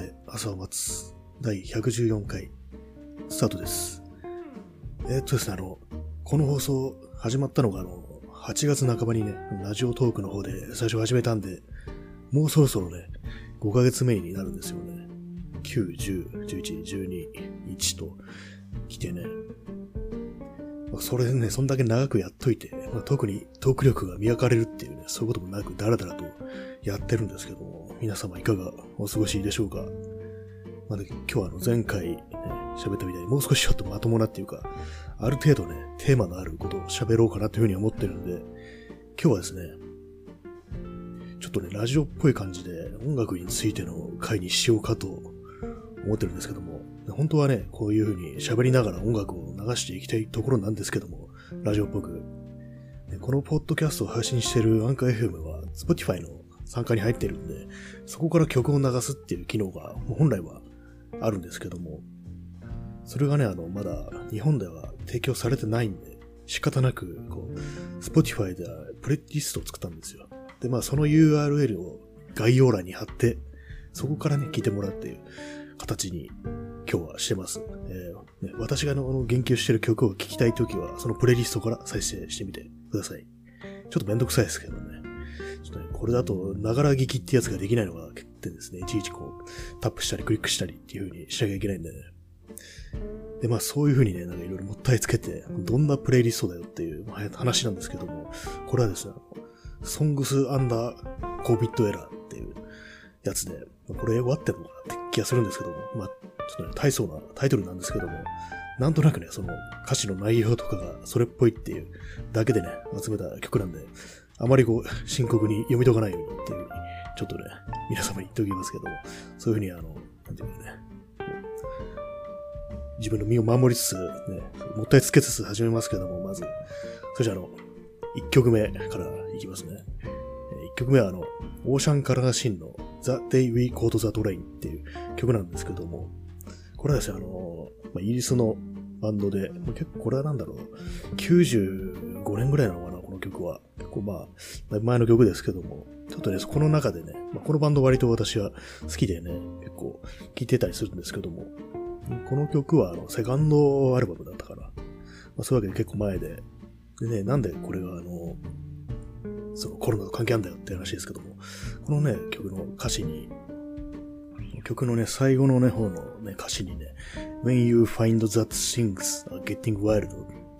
で朝を待つ第114回スタートです。えっとですね、あの、この放送始まったのがあの、8月半ばにね、ラジオトークの方で最初始めたんで、もうそろそろね、5ヶ月目になるんですよね。9、10、11、12、1と来てね。それでね、そんだけ長くやっといて、まあ特にトーク力が磨かれるっていうね、そういうこともなくダラダラとやってるんですけど、皆様いかがお過ごしでしょうか？まあ、今日はあの前回ね、喋ったみたいにもう少しちょっとまともなっていうか、ある程度ね、テーマのあることを喋ろうかなというふうに思ってるんで、今日はですね、ちょっとね、ラジオっぽい感じで音楽についての回にしようかと思ってるんですけども、本当はね、こういう風に喋りながら音楽を流していきたいところなんですけども、ラジオっぽく。このポッドキャストを配信しているアンカー FM は Spotify の参加に入ってるんで、そこから曲を流すっていう機能が本来はあるんですけども、それがね、あの、まだ日本では提供されてないんで、仕方なく、こう、Spotify ではプレイリストを作ったんですよ。で、まあその URL を概要欄に貼って、そこからね、聞いてもらうっていう形に今日はしてます。えーね、私があの言及してる曲を聴きたいときは、そのプレイリストから再生してみてください。ちょっとめんどくさいですけどね。ちょっとね、これだと、ながら聞きってやつができないのが欠点ですね。いちいちこう、タップしたりクリックしたりっていう風にしなきゃいけないんでね。で、まあそういう風にね、なんかいろいろもったいつけて、どんなプレイリストだよっていうま話なんですけども、これはですね、ソングスアンダーコビットエラーっていうやつで、これ英語合ってるのかなって気がするんですけども、まあちょっとね、大層なタイトルなんですけども、なんとなくね、その歌詞の内容とかがそれっぽいっていうだけでね、集めた曲なんで、あまりこう、深刻に読み解かないようにっていうふうに、ちょっとね、皆様に言っておきますけども、そういうふうにあの、なんていうかね、自分の身を守りつつ、ね、もったいつけつつ始めますけども、まず、それじゃあの、1曲目からいきますね。1曲目はあの、オーシャンカラーシーンの The Day We Caught the Train っていう曲なんですけども、これはですね、あの、まあ、イギリスのバンドで、まあ結構これはなんだろう、95年ぐらいなのかな、曲は。結構まあ、前の曲ですけども、ちょっとね、この中でね、まあ、このバンド割と私は好きでね、結構聴いてたりするんですけども、この曲はあの、セカンドアルバムだったかな。まあ、そういうわけで結構前で、でね、なんでこれがあの、そのコロナと関係あるんだよって話ですけども、このね、曲の歌詞に、曲のね、最後のね、方のね、歌詞にね、When you find that things are getting wild,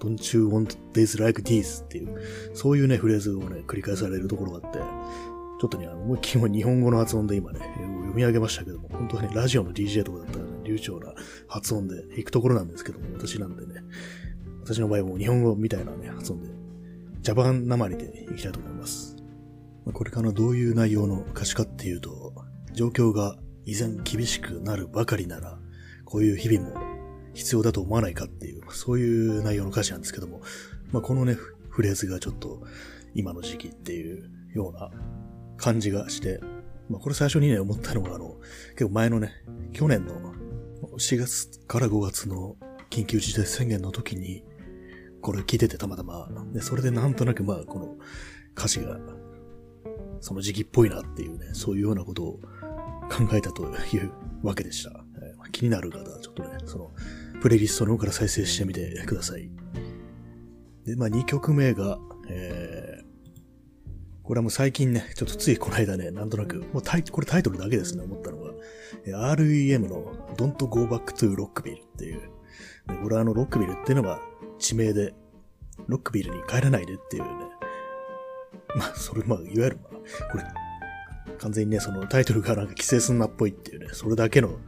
don't you want days like these っていう、そういうね、フレーズをね、繰り返されるところがあって、ちょっとね、あの、思いっきり日本語の発音で今ね、読み上げましたけども、本当はね、ラジオの DJ とかだったらね、流暢な発音で行くところなんですけども、私なんでね、私の場合も日本語みたいなね、発音で、ジャパンなまりでいきたいと思います。これからどういう内容の歌詞かっていうと、状況が依然厳しくなるばかりなら、こういう日々も必要だと思わないかっていう、そういう内容の歌詞なんですけども、まあ、このね、フレーズがちょっと今の時期っていうような感じがして、まあ、これ最初にね、思ったのが、あの、結構前のね、去年の4月から5月の緊急事態宣言の時に、これ聞いててたまたま、で、それでなんとなくまあ、この歌詞が、その時期っぽいなっていうね、そういうようなことを考えたというわけでした。えー気になる方はちょっとね、その、プレイリストの方から再生してみてください。で、まあ2曲目が、えー、これはもう最近ね、ちょっとついこの間ね、なんとなく、もうタイこれタイトルだけですね、思ったのが、REM の Don't Go Back to Rockville っていう、でこれはあの、ロックビルっていうのが地名で、ロックビルに帰らないでっていうね、まあ、それ、まあ、いわゆる、まあ、これ、完全にね、そのタイトルがなんか規制すんなっぽいっていうね、それだけの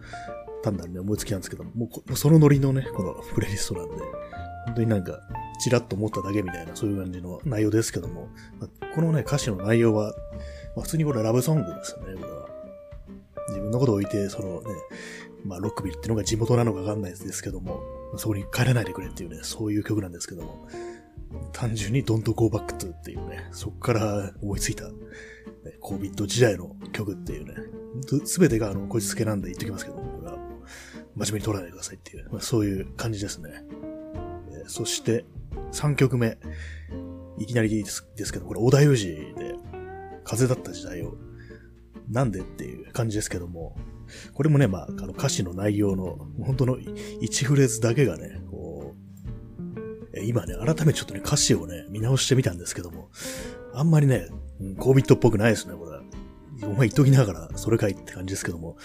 単なるね、思いつきなんですけども、もうそのノリのね、このプレイリストなんで、本当になんか、ちらっと思っただけみたいな、そういう感じの内容ですけども、まあこのね、歌詞の内容は、まあ、普通にこれラブソングですよね、これは。自分のことを置いて、そのね、まあ、ロックビルってのが地元なのかわかんないですけども、そこに帰らないでくれっていうね、そういう曲なんですけども、単純に Don't Go Back to っていうね、そこから思いついた、ね、コビット時代の曲っていうね、すべてがあの、こじつけなんで言っときますけども、これは。真面目に取らないでくださいっていう、まあ、そういう感じですね。えーそして、3曲目。いきなりですですけど、これ、小田裕二で、風だった時代をなんでっていう感じですけども、これもね、まあ、あの歌詞の内容の、本当の1フレーズだけがね、こう、今ね、改めてちょっとね、歌詞をね、見直してみたんですけども、あんまりね、コービットっぽくないですね、これ。お前言っときながら、それかいって感じですけども、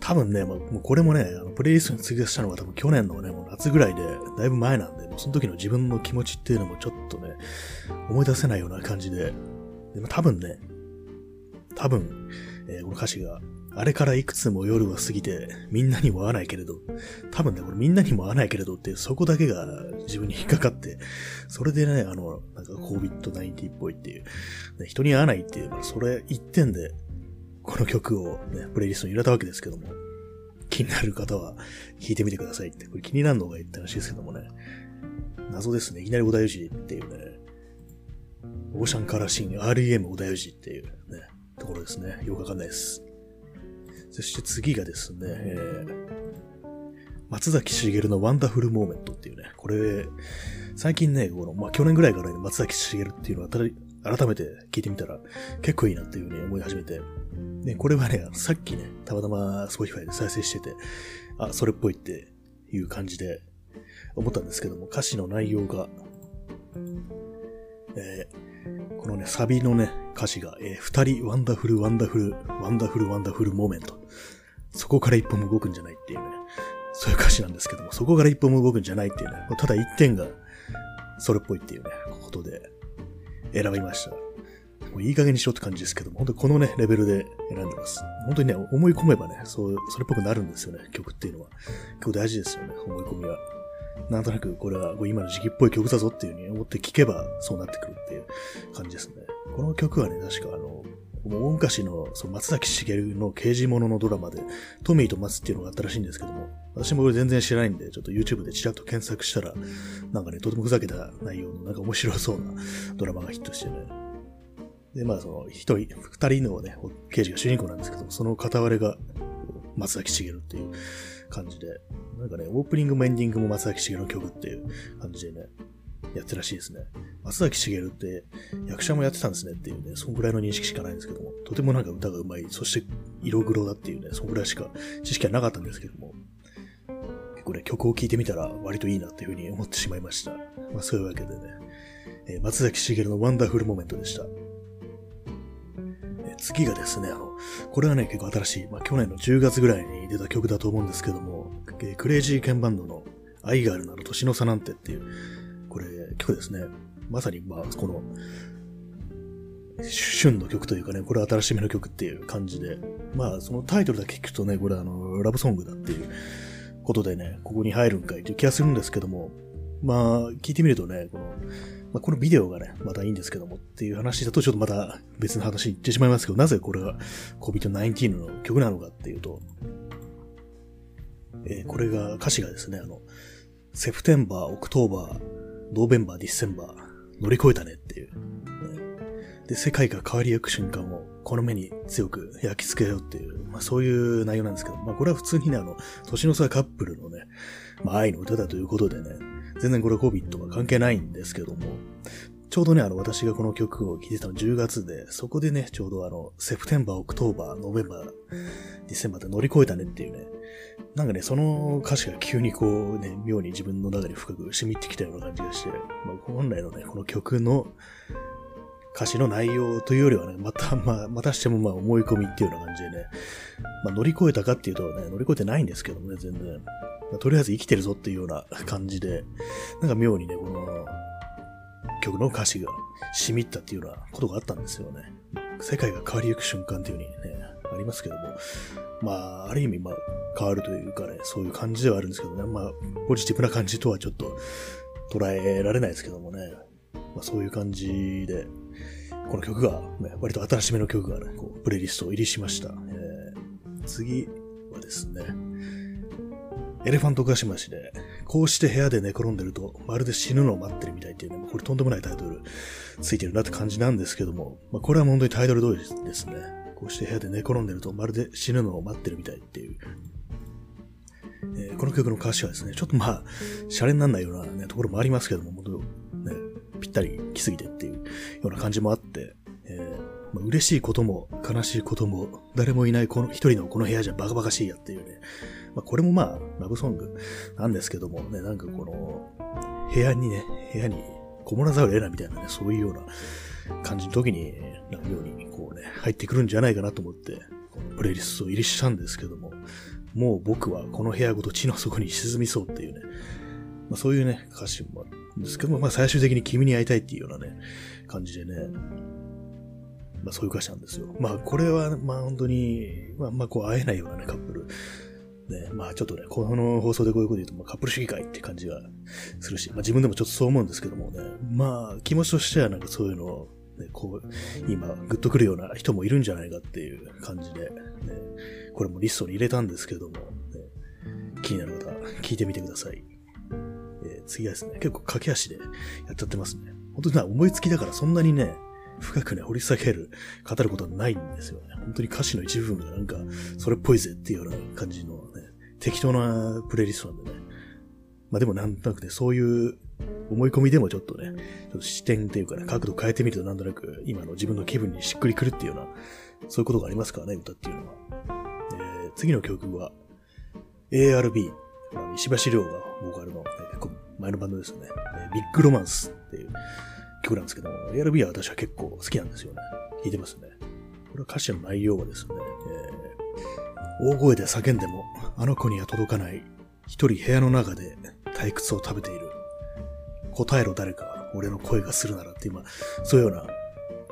多分ね、まあ、もうこれもね、あのプレイリストに追加したのが多分去年のね、もう夏ぐらいで、だいぶ前なんで、もうその時の自分の気持ちっていうのもちょっとね、思い出せないような感じで、でも多分ね、多分、えー、この歌詞が、あれからいくつも夜は過ぎて、みんなにも会わないけれど、多分ね、これみんなにも会わないけれどって、そこだけが自分に引っかかって、それでね、あの、なんか COVID-19 っぽいっていう、ね、人に会わないっていう、それ一点で、この曲をね、プレイリストに入れたわけですけども、気になる方は弾いてみてくださいって、これ気になるのが言ったらしいですけどもね、謎ですね。いきなり織田裕二っていうね、 Ocean Colour Scene REM 織田裕二っていうね、ところですね。よくわかんないです。そして次がですね、えー、松崎しげるの wonderful moment っていうね、これ、最近ね、この、まあ、去年ぐらいからね、松崎しげるっていうのを改めて聞いてみたら、結構いいなっていうふうに思い始めて、ね、これはね、さっきね、たまたま Spotify で再生してて、あ、それっぽいっていう感じで思ったんですけども、歌詞の内容が、えー、このね、サビのね、歌詞が、えー、二人、 wonderful、wonderful、wonderful、wonderful moment。そこから一歩も動くんじゃないっていうね、そういう歌詞なんですけども、そこから一歩も動くんじゃないっていうね、ただ一点が、それっぽいっていうね、ことで、選びました。もういい加減にしろって感じですけども、本当このね、レベルで選んでます。本当にね、思い込めばね、そう、それっぽくなるんですよね、曲っていうのは。結構大事ですよね、思い込みは。なんとなくこれは今の時期っぽい曲だぞっていう風に思って聴けばそうなってくるっていう感じですね。この曲はね、確かあの、もう大昔のその松崎しげるの刑事物のドラマで、トミーと松っていうのがあったらしいんですけども、私もこれ全然知らないんで、ちょっと YouTube でちらっと検索したら、なんかね、とてもふざけた内容のなんか面白そうなドラマがヒットしてね。で、まあその、一人、二人のね、刑事が主人公なんですけども、その片割れが松崎しげるっていう感じで、なんかね、オープニングもエンディングも松崎しげるの曲っていう感じでね、やってらしいですね。松崎しげるって役者もやってたんですねっていうね、そんぐらいの認識しかないんですけども、とてもなんか歌が上手い、そして色黒だっていうね、そんぐらいしか知識はなかったんですけども、結構ね、曲を聴いてみたら割といいなっていうふうに思ってしまいました。まあそういうわけでね、えー、松崎しげるの wonderful moment でした。次がですね、あの、これはね、結構新しい、まあ、去年の10月ぐらいに出た曲だと思うんですけども、クレイジーケンバンドの愛があるなら年の差なんてっていう、これ、曲ですね。まさに、まあ、この、旬の曲というかね、これ新しめの曲っていう感じで、まあ、そのタイトルだけ聞くとね、これあの、ラブソングだっていうことでね、ここに入るんかいっていう気がするんですけども、まあ、聞いてみるとね、この、まあ、このビデオがね、またいいんですけどもっていう話だとちょっとまた別の話に行ってしまいますけど、なぜこれが COVID-19 の曲なのかっていうと、えー、これが歌詞がですね、あの、 September、October、November、December、乗り越えたねっていう。で、世界が変わりゆく瞬間をこの目に強く焼き付けようっていう、まあそういう内容なんですけど、まあこれは普通にね、あの、年の差カップルのね、まあ愛の歌だということでね、全然これ COVID は関係ないんですけども、ちょうどね、あの、私がこの曲を聴いてたの10月で、そこでね、ちょうどあの、 September、October、November、December で乗り越えたねっていうね、なんかね、その歌詞が急にこうね、妙に自分の中に深く染みってきたような感じがして、まあ、本来のね、この曲の歌詞の内容というよりはね、また、まあ、またしてもまあ思い込みっていうような感じでね、まあ乗り越えたかっていうとね、乗り越えてないんですけどもね、全然。まあ、とりあえず生きてるぞっていうような感じで、なんか妙にね、この曲の歌詞が染みったっていうようなことがあったんですよね。世界が変わりゆく瞬間っていう風にね、ありますけども、まあ、ある意味、まあ、変わるというかね、そういう感じではあるんですけどね、まあ、ポジティブな感じとはちょっと捉えられないですけどもね、まあ、そういう感じで、この曲が、ね、割と新しめの曲がね、こう、プレイリストを入りしました。えー、次はですね、エレファントガシマシで、こうして部屋で寝転んでると、まるで死ぬのを待ってるみたいっていうね、これとんでもないタイトルついてるなって感じなんですけども、まあ、これは本当にタイトル通りですね。こうして部屋で寝転んでると、まるで死ぬのを待ってるみたいっていう。えー、この曲の歌詞はですね、ちょっとまあ、シャレにならないような、ね、ところもありますけども、本当ね、ぴったり来すぎてっていうような感じもあって、えー、まあ、嬉しいことも悲しいことも誰もいないこの一人のこの部屋じゃバカバカしいやっていうね。まあ、これもまあ、ラブソングなんですけどもね、なんかこの、部屋にね、部屋にこもらざるを得ないみたいなね、そういうような感じの時に、なるように、こうね、入ってくるんじゃないかなと思って、このプレイリストを入りしたんですけども、もう僕はこの部屋ごと地の底に沈みそうっていうね、まあ、そういうね、歌詞もあるんですけども、まあ最終的に君に会いたいっていうようなね、感じでね、まあそういう歌詞なんですよ。まあこれは、まあ本当に、まあまあこう会えないようなね、カップル。ね、まあちょっとね、この放送でこういうこと言うと、まあ、カップル主義会って感じがするし、まあ自分でもちょっとそう思うんですけどもね、まあ気持ちとしてはなんかそういうのを、ね、こう、今、グッとくるような人もいるんじゃないかっていう感じで、ね、これもリストに入れたんですけども、ね、気になる方、聞いてみてください。えー、次はですね、結構駆け足でやっちゃってますね。本当にな思いつきだからそんなにね、深くね、掘り下げる、語ることはないんですよね。本当に歌詞の一部分がなんか、それっぽいぜっていうような感じのね、適当なプレイリストなんでね。まあでもなんとなくね、そういう思い込みでもちょっとね、ちょっと視点っていうかね、角度変えてみるとなんとなく今の自分の気分にしっくりくるっていうような、そういうことがありますからね、歌っていうのは。えー、次の曲は、ARB、石橋亮がボーカルの、ね、結構前のバンドですよねえ。ビッグロマンスっていう曲なんですけども、ARB は私は結構好きなんですよね。弾いてますね。これは歌詞の内容はですね、えー、大声で叫んでもあの子には届かない一人部屋の中で退屈を食べている。答えろ誰か、俺の声がするならっていう、まあ、そういうような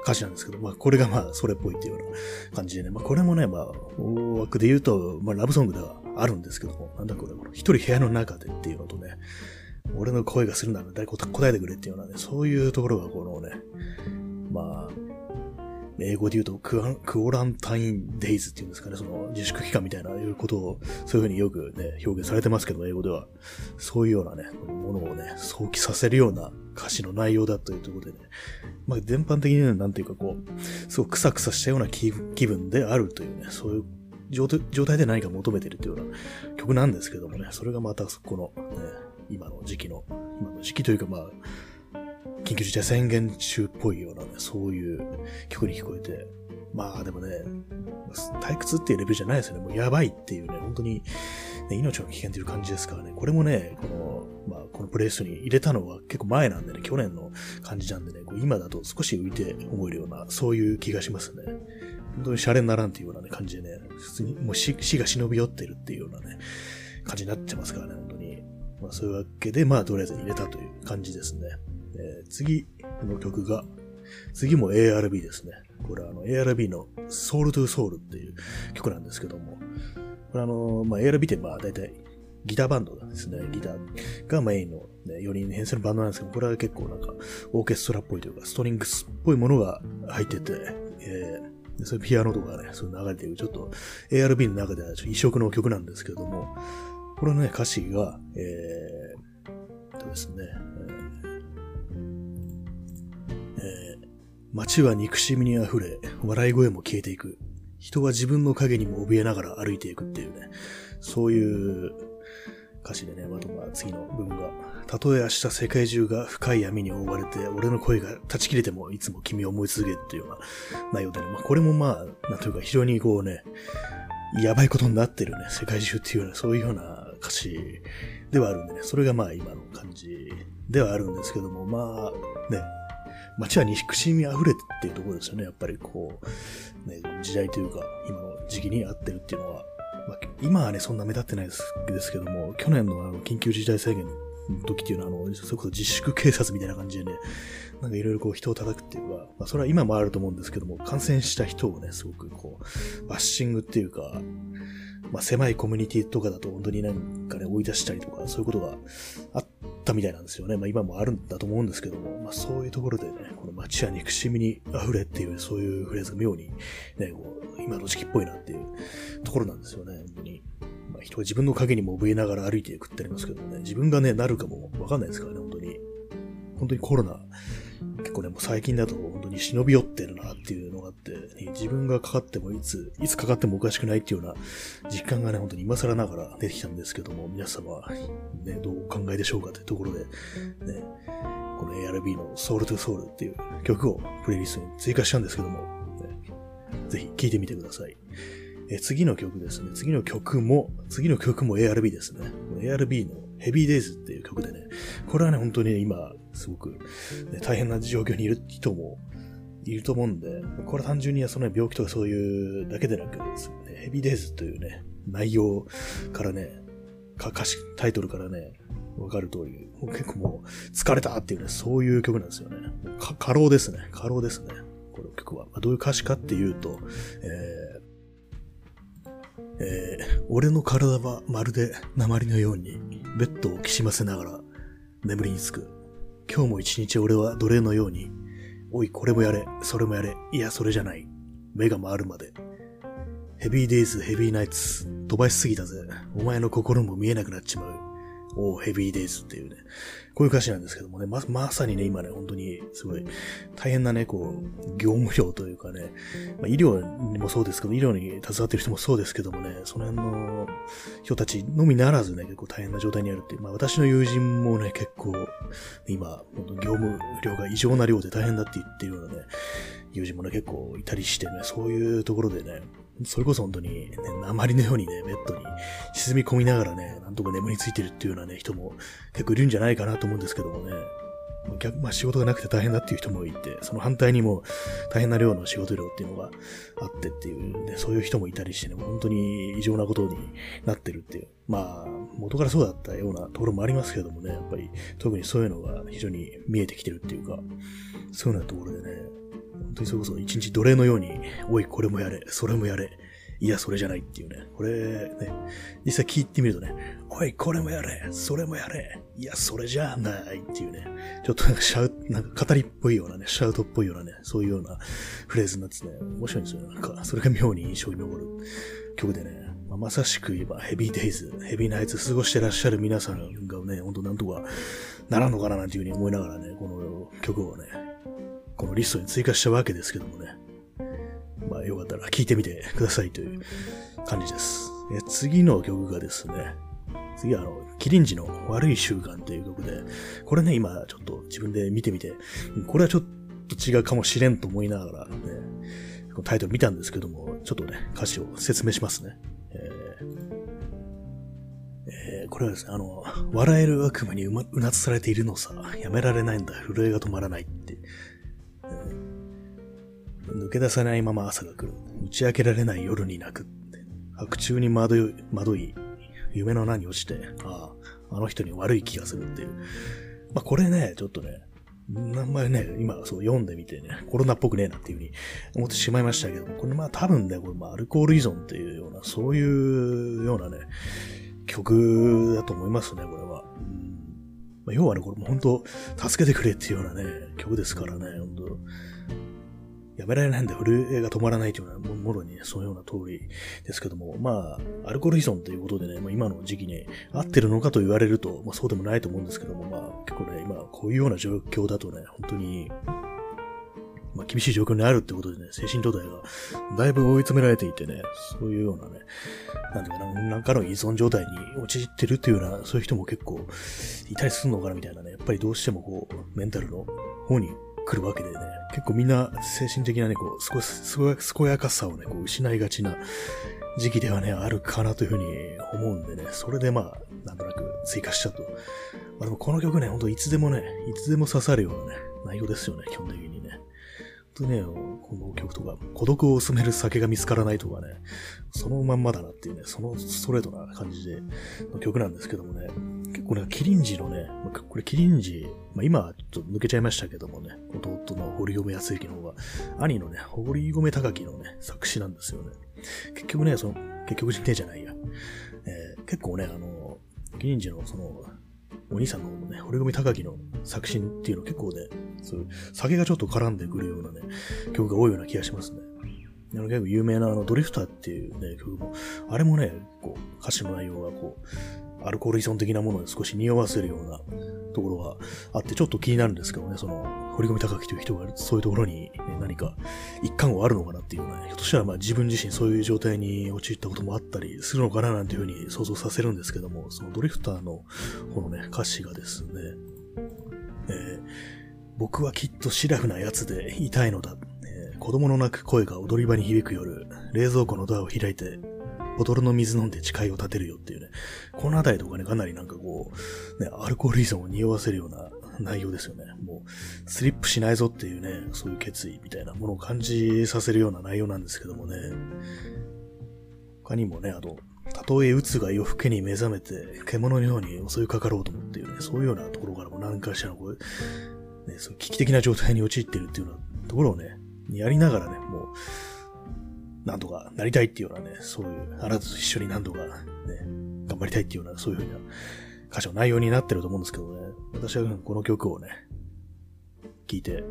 歌詞なんですけど、まあ、これがまあ、それっぽいっていうような感じでね、まあ、これもね、まあ、大枠で言うと、まあ、ラブソングではあるんですけども、なんだこれ、一人部屋の中でっていうのとね、俺の声がするなら誰か答えてくれっていうようなね、そういうところがこのね、まあ、英語で言うとクアクオランタインデイズっていうんですかね、その自粛期間みたいないうことを、そういうふうによくね、表現されてますけど、英語では。そういうようなね、ものをね、想起させるような歌詞の内容だというところでね、まあ全般的にね、なんていうかこう、すごくクサクサしたような気分であるというね、そういう状態で何か求めてるというような曲なんですけどもね、それがまたそこの、ね、今の時期の、今の時期というかまあ、緊急事態宣言中っぽいようなね、そういう曲に聞こえて、まあでもね、退屈っていうレベルじゃないですよね。もうやばいっていうね、本当に、ね、命の危険という感じですからね。これもね、この、まあ、このプレイスに入れたのは結構前なんでね、去年の感じなんでね、こう今だと少し浮いて思えるような、そういう気がしますね。本当にシャレにならんっていうようなね、感じでね、普通にもう死死が忍び寄ってるっていうようなね、感じになってますからね、本当に。まあそういうわけで、まあとりあえず入れたという感じですね。えー、次の曲が、次も ARB ですね。これはあの ARB の Soul to Soul っていう曲なんですけども、これあの、まあ、ARB ってまあ大体ギターバンドですね。ギターがメインの、ね、4人編成のバンドなんですけど、これは結構なんかオーケストラっぽいというか、ストリングスっぽいものが入ってて、えー、そういうピアノとかね、そういう流れている、ちょっと ARB の中ではちょっと異色の曲なんですけども、これのね、歌詞が、えー、とですね、えー、え街は憎しみに溢れ、笑い声も消えていく。人は自分の影にも怯えながら歩いていくっていうね、そういう歌詞でね、またまあ次の部分が、たとえ明日世界中が深い闇に覆われて、俺の声が断ち切れてもいつも君を思い続けるっていうような内容でね、まあこれもまあ、なんというか非常にこうね、やばいことになってるね、世界中っていうような、そういうような歌詞ではあるんでね、それがまあ今の感じではあるんですけども、まあね、街は憎しみ溢れてっていうところですよね。やっぱりこう、ね、時代というか、今の時期に合ってるっていうのは。まあ、今はね、そんな目立ってないですですけども、去年のあの、緊急事態宣言の時っていうのは、あの、それこそ自粛警察みたいな感じでね、なんかいろいろこう人を叩くっていうか、まあそれは今もあると思うんですけども、感染した人をね、すごくこう、バッシングっていうか、まあ狭いコミュニティとかだと本当になんかね、追い出したりとか、そういうことがあったみたいなんですよね。まあ今もあるんだと思うんですけども、まあそういうところでね、この街は憎しみに溢れっていう、そういうフレーズが妙にね、こう今の時期っぽいなっていうところなんですよね、本当に。まあ人は自分の影にも怯えながら歩いていくってありますけどね、自分がね、なるかもわかんないですからね、本当に。本当にコロナ結構ね、もう最近だと本当に忍び寄ってるなっていうのがあって、ね、自分がかかってもいつ、いつかかってもおかしくないっていうような実感がね、本当に今更ながら出てきたんですけども、皆様、ね、どうお考えでしょうかというところで、ね、この ARB の Soul to Soul っていう曲をプレイリストに追加したんですけども、ね、ぜひ聴いてみてください。え次の曲ですね。次の曲も、次の曲も ARB ですね。ARB のヘビーデイズっていう曲でね、これはね、本当に、今、すごく、ね、大変な状況にいる人もいると思うんで、これ単純にその病気とかそういうだけでなく、ね、ヘビーデイズというね、内容からね、歌詞、タイトルからね、わかる通り、もう結構もう疲れたっていうね、そういう曲なんですよね。過労ですね。過労ですね。この曲は。まあ、どういう歌詞かっていうと、えー、えー、俺の体はまるで鉛のようにベッドをきしませながら眠りにつく。今日も一日俺は奴隷のように、おい、これもやれ、それもやれ、いや、それじゃない。目が回るまで。ヘビーデイズ、ヘビーナイツ、飛ばしすぎたぜ。お前の心も見えなくなっちまう。おヘビーデイズっていうね、こういう歌詞なんですけどもね、ま、まさにね、今ね、本当にすごい大変なね、こう、業務量というかね、まあ、医療にもそうですけど、医療に携わってる人もそうですけどもね、その辺の人たちのみならずね、結構大変な状態にあるっていう、まあ私の友人もね、結構、今、業務量が異常な量で大変だって言ってるようなね、友人もね、結構いたりしてね、そういうところでね、それこそ本当に、ね、鉛のようにね、ベッドに沈み込みながらね、なんとか眠りついてるっていうようなね、人も結構いるんじゃないかなと思うんですけどもね。逆、まあ仕事がなくて大変だっていう人もいて、その反対にも大変な量の仕事量っていうのがあってっていう、ね、そういう人もいたりしてね、本当に異常なことになってるっていう。まあ、元からそうだったようなところもありますけどもね、やっぱり特にそういうのが非常に見えてきてるっていうか、そういうようなところでね、本当にそれこそ一日奴隷のように、おい、これもやれ、それもやれ、いや、それじゃないっていうね。これ、ね、実際聞いてみるとね、おい、これもやれ、それもやれ、いや、それじゃないっていうね、ちょっとなんかシャウなんか語りっぽいようなね、シャウトっぽいようなね、そういうようなフレーズになっててね、面白いんですよね。なんか、それが妙に印象に残る。曲でね、まあ、まさしく言えばヘビーデイズ、ヘビーナイツ過ごしてらっしゃる皆さんがね、ほんとなんとかならんのかななんていうふうに思いながらね、この曲をね、このリストに追加したわけですけどもね。まあよかったら聴いてみてくださいという感じです。え次の曲がですね、次はあの、キリンジの悪い習慣という曲で、これね、今ちょっと自分で見てみて、これはちょっと違うかもしれんと思いながらね、タイトル見たんですけども、ちょっとね、歌詞を説明しますね。えーえー、これはですね、あの、笑える悪夢にう,、ま、うなつされているのさ、やめられないんだ、震えが止まらないって、抜け出さないまま朝が来る。打ち明けられない夜に泣く。白昼に惑い、惑い、夢の穴に落ちて、ああ、あの人に悪い気がするっていう。まあ、これね、ちょっとね、あんまりね、今そう読んでみてね、コロナっぽくねえなっていうふうに思ってしまいましたけども、これまあ多分ね、これまあアルコール依存っていうような、そういうようなね、曲だと思いますね、これは。うんまあ、要はね、これも本当助けてくれっていうようなね、曲ですからね、本当やめられないんだ、震えが止まらないというようなもろにね、そのような通りですけども、まあ、アルコール依存ということでね、まあ、今の時期に合ってるのかと言われると、まあそうでもないと思うんですけども、まあ結構ね、今こういうような状況だとね、本当に、まあ厳しい状況にあるってことでね、精神状態がだいぶ追い詰められていてね、そういうようなね、なんていうかな、なんかの依存状態に陥ってるっていうような、そういう人も結構いたりするのかなみたいなね、やっぱりどうしてもこう、メンタルの方に来るわけでね、結構みんな精神的なね、こう、すごい、すごい、健やかさをね、こう、失いがちな時期ではね、あるかなというふうに思うんでね、それでまあ、なんとなく追加しちゃうと。まあでもこの曲ね、ほんといつでもね、いつでも刺さるようなね、内容ですよね、基本的にね。とね、この曲とか、孤独を薄める酒が見つからないとかね、そのまんまだなっていうね、そのストレートな感じで、の曲なんですけどもね、結構ね、キリンジのね、これキリンジ、まあ、今ちょっと抜けちゃいましたけどもね、弟の堀米康之の方が、兄のね、堀米高樹のね、作詞なんですよね。結局ね、その、結局人定じゃないや。えー、結構ね、あの、キリンジのその、お兄さんのね、堀組高木の作品っていうの結構ね、そういう酒がちょっと絡んでくるようなね、曲が多いような気がしますね。あの結構有名なあのドリフターっていうね、曲も、あれもね、こう、歌詞の内容がこう、アルコール依存的なものを少し匂わせるようなところがあって、ちょっと気になるんですけどね、その、堀込高樹という人がそういうところに、ね、何か一貫をあるのかなっていうね、ひょっとしたらまあ自分自身そういう状態に陥ったこともあったりするのかななんていうふうに想像させるんですけども、そのドリフターのこのね、歌詞がですね、えー、僕はきっとシラフなやつでいたいのだ。子供の泣く声が踊り場に響く夜、冷蔵庫のドアを開いて、ボトルの水飲んで誓いを立てるよっていうね、このあたりとかね、かなりなんかこう、ね、アルコール依存を匂わせるような内容ですよね。もう、スリップしないぞっていうね、そういう決意みたいなものを感じさせるような内容なんですけどもね。他にもね、あと、たとえ鬱が夜更けに目覚めて、獣のように襲いかかろうと思っていうね、そういうようなところからも何かしらのこう、ね、そう危機的な状態に陥ってるっていうようなところをね、やりながらね、もう、なんとかなりたいっていうようなね、そういう、あなたと一緒に何とかね、頑張りたいっていうような、そういうふうな歌詞の内容になってると思うんですけどね、私はこの曲をね、聞いて、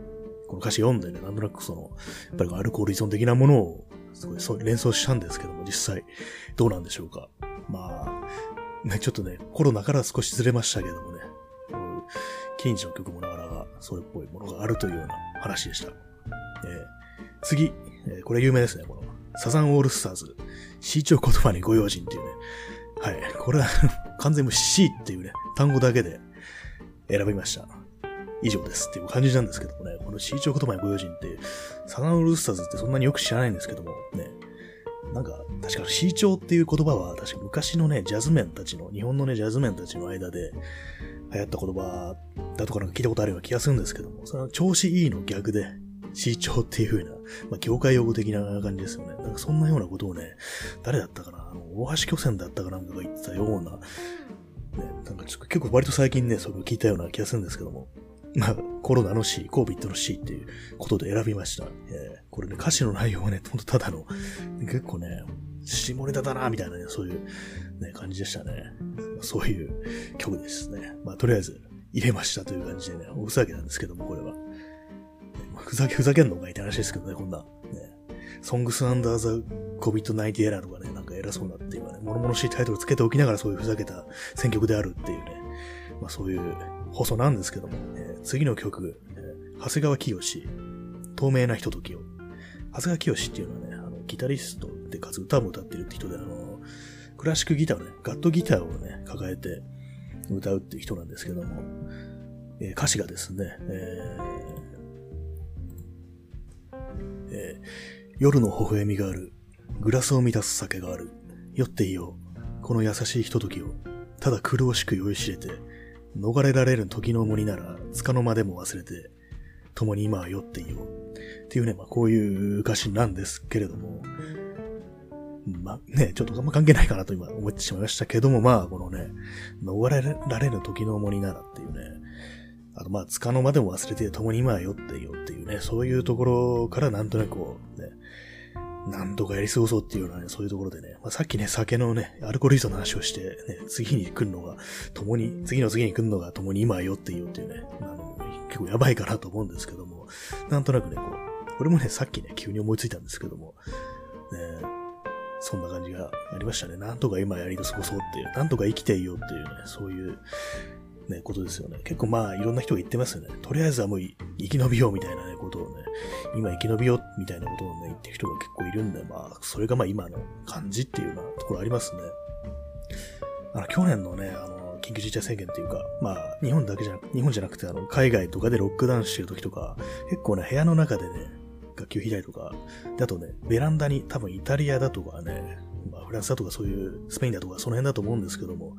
この歌詞読んでね、なんとなくその、やっぱりアルコール依存的なものを、すごいそう連想したんですけども、実際、どうなんでしょうか。まあ、ね、ちょっとね、コロナから少しずれましたけどもね、こういう、キリンジの曲もなかなかそれっぽいものがあるというような話でした。えー、次、えー、これ有名ですね、この、サザンオールスターズ、市長言葉にご用心っていうね、はい、これは 完全無 C っていうね、単語だけで選びました。以上ですっていう感じなんですけどもね、この C 長言葉にご用心って、サザンオールスターズってそんなによく知らないんですけども、ね、なんか、確か C 長っていう言葉は、確か昔のね、ジャズメンたちの、日本のね、ジャズメンたちの間で流行った言葉だとかなんか聞いたことあるような気がするんですけども、その調子いいの逆で、C 長っていう風な、まあ、業界用語的な感じですよね。なんかそんなようなことをね、誰だったかな、あの、大橋巨船だったかなんかが言ってたような、ね、なんかちょっと結構割と最近ね、それを聞いたような気がするんですけども、まあ、コロナの C、コービットの C っていうことで選びました。えー、これね、歌詞の内容はね、ほんとただの、結構ね、下ネタだな、みたいなね、そういう、ね、感じでしたね。そういう曲ですね。まあ、とりあえず、入れましたという感じでね、おふざけなんですけども、これは。ふざけ、ふざけんのがいいって話ですけどね、こんな。ね。ソングスアンダーザ COVID-19 エラーとかね、なんか偉そうなっていうかね、物々しいタイトルつけておきながらそういうふざけた選曲であるっていうね、まあそういう放送なんですけども、えー、次の曲、えー、長谷川清透明なひとときを。長谷川清っていうのはね、あの、ギタリストでかつ歌も歌ってるって人で、あの、クラシックギターをね、ガットギターをね、抱えて歌うっていう人なんですけども、えー、歌詞がですね、えーえー、夜の微笑みがある、グラスを満たす酒がある、酔っていよう、この優しいひとときを、ただ苦しく酔いしれて、逃れられる時の重荷なら、つかの間でも忘れて、共に今は酔っていよう。っていうね、まあこういう歌詞なんですけれども、まあね、ちょっとあんま関係ないかなと今思ってしまいましたけども、まあこのね、逃れられる時の重荷ならっていうね、あとまあ、つかの間でも忘れて共に今は酔ってよっていうね、そういうところからなんとなくこう、ね、なんとかやり過ごそうっていうようなね、そういうところでね、まあ、さっきね、酒のね、アルコール依存の話をして、ね、次に来るのが、共に、次の次に来るのが共に今は酔ってよっていうね、あの、結構やばいかなと思うんですけども、なんとなくね、こう、これもね、さっきね、急に思いついたんですけども、ね、そんな感じがありましたね。なんとか今やり過ごそうっていう、なんとか生きていようっていうね、そういうね、ことですよね。結構まあ、いろんな人が言ってますよね。とりあえずはもう生き延びようみたいなね、ことをね、今生き延びようみたいなことをね、言ってる人が結構いるんで、まあ、それがまあ今の感じっていうようなところありますね。あの、去年のね、あの、緊急事態宣言っていうか、まあ、日本だけじゃなく、日本じゃなくて、あの、海外とかでロックダウンしてる時とか、結構ね、部屋の中でね、楽器を弾いたりとか、で、あとね、ベランダに、多分イタリアだとかね、まあ、フランスだとかそういう、スペインだとかその辺だと思うんですけども、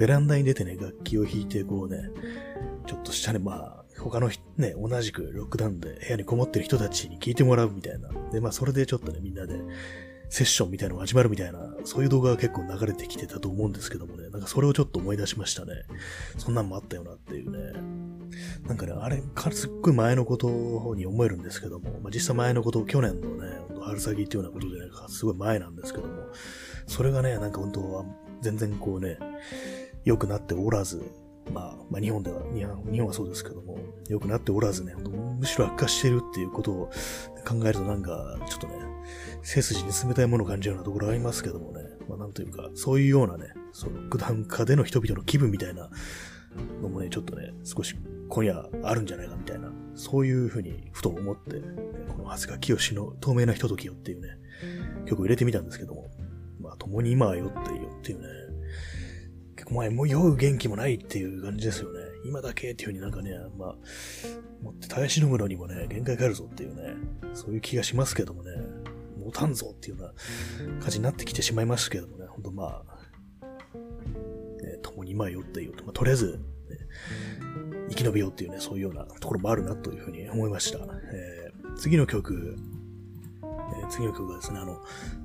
ベランダに出てね、楽器を弾いて、こうね、ちょっとしたね、まあ、他のね、同じくロックダウンで部屋にこもってる人たちに聞いてもらうみたいな。で、まあ、それでちょっとね、みんなで、セッションみたいなのが始まるみたいな、そういう動画が結構流れてきてたと思うんですけどもね、なんかそれをちょっと思い出しましたね。そんなんもあったよなっていうね。なんかね、あれすっごい前のことに思えるんですけども、まあ、実際前のこと、去年のね、春先っていうようなことでね、すごい前なんですけども、それがね、なんか本当は全然こうね、良くなっておらず、まあ、まあ、日本では、日本はそうですけども、良くなっておらずね、むしろ悪化してるっていうことを考えるとなんか、ちょっとね、背筋に冷たいものを感じるようなところありますけどもね、まあなんというか、そういうようなね、そのロックダウン下での人々の気分みたいなのもね、ちょっとね、少し今夜あるんじゃないかみたいな、そういうふうにふと思って、ね、この長谷川清の透明なひとときよっていうね、曲を入れてみたんですけども、まあ共に今は酔っていよっていうね、お前もう酔う元気もないっていう感じですよね。今だけっていう風になんかね、まあ、持って耐え忍ぶのにもね、限界があるぞっていうね、そういう気がしますけどもね、持たんぞっていうような感じになってきてしまいましたけどもね、ほんとまあ、ね、共に前よっていう、まあ、とりあえず、ね、生き延びようっていうね、そういうようなところもあるなというふうに思いました。えー、次の曲、え、次の曲がですね、あの、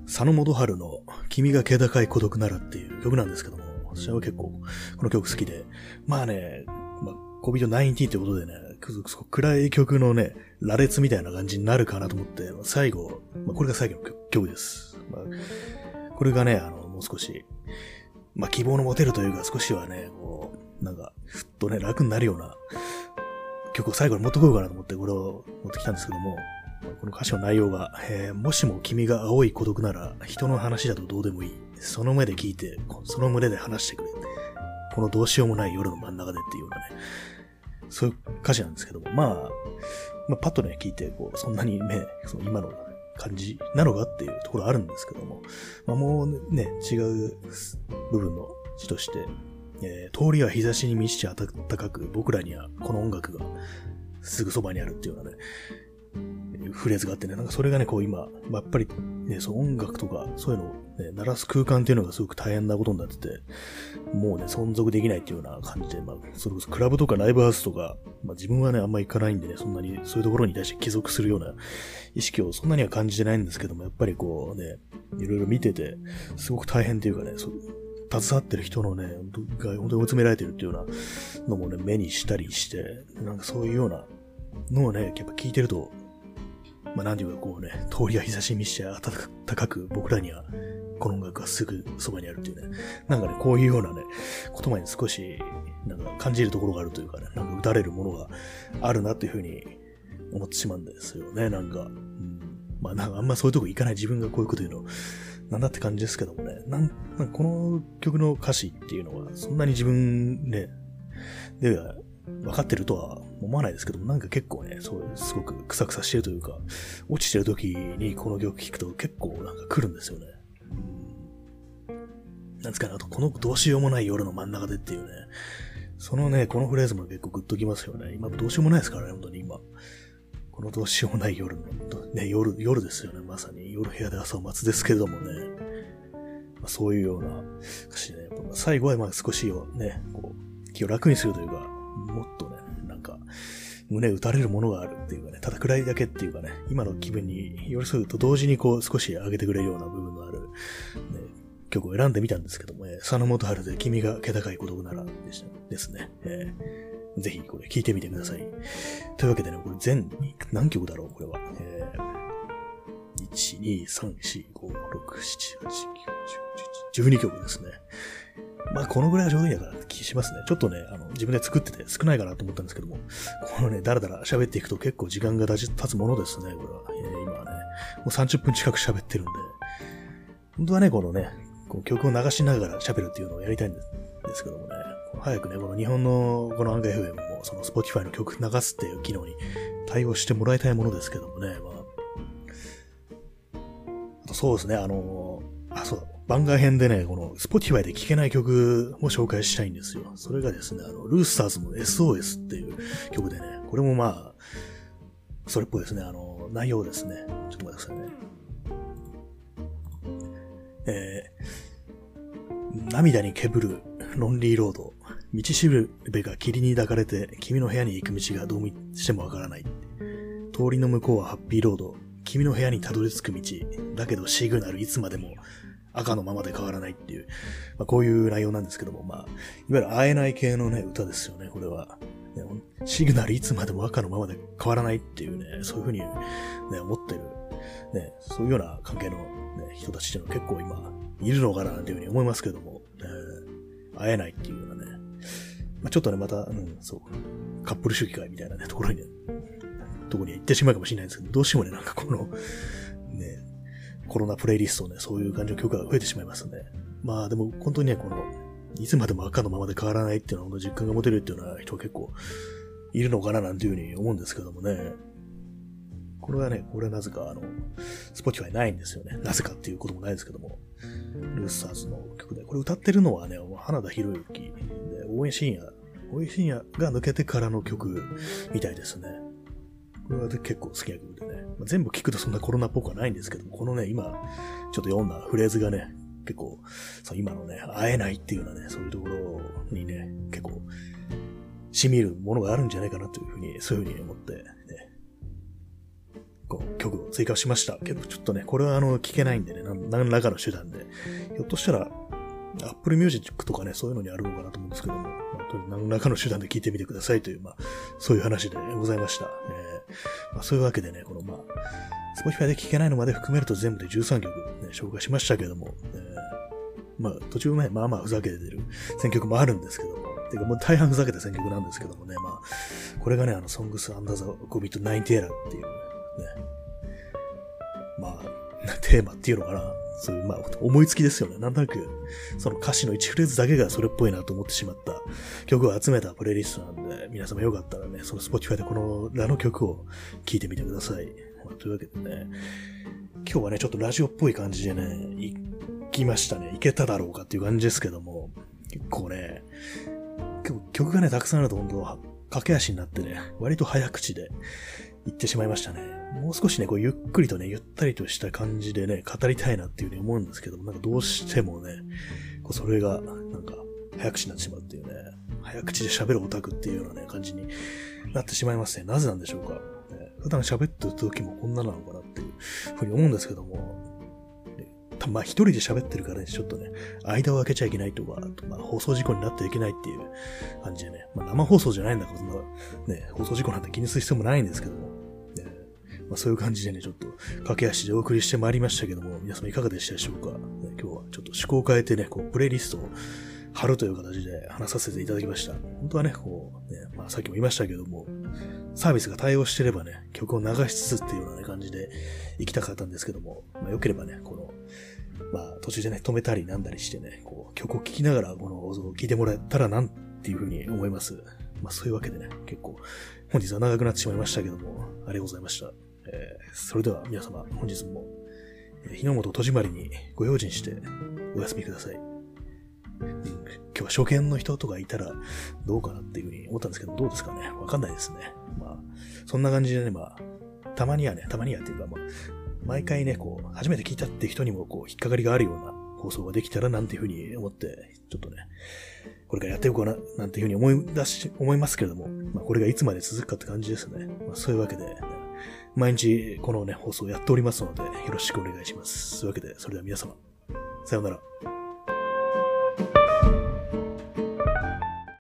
佐野元春の君が気高い孤独ならっていう曲なんですけども、私は結構この曲好きで、まあね、まあ、COVID-19 ってことでね、暗い曲のね、羅列みたいな感じになるかなと思って、最後、まあ、これが最後の曲です。まあ、これがね、あの、もう少し、まあ、希望の持てるというか、少しはね、こう、なんか、ふっとね、楽になるような曲を最後に持ってこようかなと思って、これを持ってきたんですけども、この歌詞の内容が、えー、もしも君が青い孤独なら、人の話だとどうでもいい。その目で聞いて、その胸で話してくれ。このどうしようもない夜の真ん中でっていうようなね、そういう歌詞なんですけども、まあ、まあ、パッとね、聞いて、こう、そんなにね、その今の感じなのかっていうところあるんですけども、まあ、もうね、違う部分の字として、えー、通りは日差しに満ちて暖かく、僕らにはこの音楽がすぐそばにあるっていうようなね、フレーズがあってね、なんかそれがね、こう今、やっぱりね、その音楽とか、そういうのをね、鳴らす空間っていうのがすごく大変なことになってて、もうね、存続できないっていうような感じで、まあ、それこそクラブとかライブハウスとか、まあ自分はね、あんま行かないんでね、そんなにそういうところに対して帰属するような意識をそんなには感じてないんですけども、やっぱりこうね、いろいろ見てて、すごく大変っていうかね、携わってる人のね、が本当に追い詰められてるっていうようなのもね、目にしたりして、なんかそういうようなのをね、やっぱ聞いてると、まあ、なんていうかこうね、通りは日差し見して暖かく僕らには、この音楽がすぐそばにあるっていうね、なんかね、こういうようなね、言葉に少し、なんか感じるところがあるというかね、なんか打たれるものがあるなっていうふうに思ってしまうんですよね、なんか。うん、まあなんかあんまそういうとこ行かない自分がこういうこと言うの、なんだって感じですけどもね、なんこの曲の歌詞っていうのは、そんなに自分ね、では分かってるとは思わないですけども、なんか結構ね、そう、すごくクサクサしてるというか、落ちてる時にこの曲聴くと結構なんか来るんですよね。なんですかね、あとこのどうしようもない夜の真ん中でっていうね、そのね、このフレーズも結構グッときますよね。今どうしようもないですからね、本当に今。このどうしようもない夜の、ね、夜、夜ですよね。まさに夜部屋で朝を待つですけれどもね。まあ、そういうような歌詞ね。やっぱ最後はまあ少しをね、こう、気を楽にするというか、もっとね、なんか、胸打たれるものがあるっていうかね、ただ暗いだけっていうかね、今の気分に寄り添うと同時にこう少し上げてくれるような部分のある、ね、曲を選んでみたんですけども、えー、佐野元春で君が気高い孤独ならでしたですね。えー、ぜひこれ聴いてみてください。というわけでね、これ全何曲だろうこれは。えー、1、2、3、4、5、6、7、8、9、10、12曲ですね。まあ、このぐらいは上手やから気しますね。ちょっとね、あの、自分で作ってて少ないかなと思ったんですけども、このね、だらだら喋っていくと結構時間が経つものですね、これは。えー、今はね、もう30分近く喋ってるんで、本当はね、このね、こう曲を流しながら喋るっていうのをやりたいんですけどもね、早くね、この日本のこのアンガ FM もその Spotify の曲流すっていう機能に対応してもらいたいものですけどもね、まあ、あとそうですね、あのあ、そうだ、番外編でね、この Spotify で聴けない曲を紹介したいんですよ。それがですね、あの、ルースターズの SOS っていう曲でね、これもまあ、それっぽいですね、あの、内容ですね。ちょっと待ってくださいね。えー、涙にけぶるロンリーロード。道しるべが霧に抱かれて、君の部屋に行く道がどうしてもわからない。通りの向こうはハッピーロード。君の部屋にたどり着く道。だけどシグナルいつまでも赤のままで変わらないっていう、まあ、こういう内容なんですけども、まあ、いわゆる会えない系のね、歌ですよね、これは。ね、シグナルいつまでも赤のままで変わらないっていうね、そういうふうに、ね、思ってる、ね、そういうような関係の、ね、人たちっていうのは結構今、いるのかなっていうふうに思いますけども、ね、会えないっていうようなね、まあ、ちょっとね、また、うん、そう、カップル主義会みたいなね、ところに、ね、ところに行ってしまうかもしれないんですけど、どうしてもね、なんかこの、ね、コロナプレイリストね、そういう感じの曲が増えてしまいますね。まあでも本当にね、この、いつまでも赤のままで変わらないっていうのは、実感が持てるっていうような人は結構いるのかななんていうふうに思うんですけどもね。これはね、これはなぜかあの、 Spotify ないんですよね。なぜかっていうこともないですけども。ルースターズの曲で。これ歌ってるのはね、花田裕之で、大江慎也、大江慎也が抜けてからの曲みたいですね。これは結構好きな曲でね。全部聞くとそんなコロナっぽくはないんですけども、このね、今、ちょっと読んだフレーズがね、結構、そう今のね、会えないっていうようなね、そういうところにね、結構、染みるものがあるんじゃないかなというふうに、そういうふうに思って、ね、こう曲を追加しました。けど、ちょっとね、これはあの、聞けないんでね、何らかの手段で、ひょっとしたら、Apple Music とかね、そういうのにあるのかなと思うんですけども、本当に何らかの手段で聞いてみてくださいという、まあ、そういう話でございました。えーまあ、そういうわけでね、このまあ、Spotify で聴けないのまで含めると全部で13曲、ね、紹介しましたけども、えー、まあ、途中ね、まあまあふざけてる選曲もあるんですけども、てかもう大半ふざけた選曲なんですけどもね、まあ、これがね、あの、Songs Under the COVID-19 っていうね、まあ、テーマっていうのかな。そう、まあ、思いつきですよね。なんとなく、その歌詞の1フレーズだけがそれっぽいなと思ってしまった曲を集めたプレイリストなんで、皆様よかったらね、その Spotify でこのらの曲を聴いてみてください。まあ、というわけでね、今日はね、ちょっとラジオっぽい感じでね、行きましたね。行けただろうかっていう感じですけども、結構ね、曲がね、たくさんあると本当、駆け足になってね、割と早口で言ってしまいましたね。もう少しね、こうゆっくりとね、ゆったりとした感じでね、語りたいなっていうふうに思うんですけども、なんかどうしてもね、こうそれが、なんか、早口になってしまうっていうね、早口で喋るオタクっていうようなね、感じになってしまいますね。なぜなんでしょうか。ね、普段喋ってる時もこんななのかなっていうふうに思うんですけども、たまあ一人で喋ってるからね、ちょっとね、間を空けちゃいけないとか、まあ、放送事故になってはいけないっていう感じでね、まあ生放送じゃないんだから、そんな、ね、放送事故なんて気にする必要もないんですけども、まあ、そういう感じでね、ちょっと駆け足でお送りしてまいりましたけども、皆様いかがでしたでしょうか、ね、今日はちょっと趣向を変えてね、こう、プレイリストを貼るという形で話させていただきました。本当はね、こう、ね、まあさっきも言いましたけども、サービスが対応してればね、曲を流しつつっていうような、ね、感じで行きたかったんですけども、まあ良ければね、この、まあ途中でね、止めたりなんだりしてね、こう、曲を聴きながらこの放送を聴いてもらえたらなんていうふうに思います。まあそういうわけでね、結構、本日は長くなってしまいましたけども、ありがとうございました。えー、それでは皆様、本日も、え、日の本戸締まりにご用心してお休みください。今日は初見の人とかいたらどうかなっていうふうに思ったんですけど、どうですかね？わかんないですね。まあ、そんな感じでね、まあ、たまにはね、たまにはっていうか、まあ、毎回ね、こう、初めて聞いたって人にも、こう、引っかかりがあるような放送ができたらなんていうふうに思って、ちょっとね、これからやっていこうかな、なんていうふうに思い出し、思いますけれども、まあ、これがいつまで続くかって感じですね。まあ、そういうわけで、毎日このね、放送やっておりますので、よろしくお願いします。というわけで、それでは皆様、さようなら。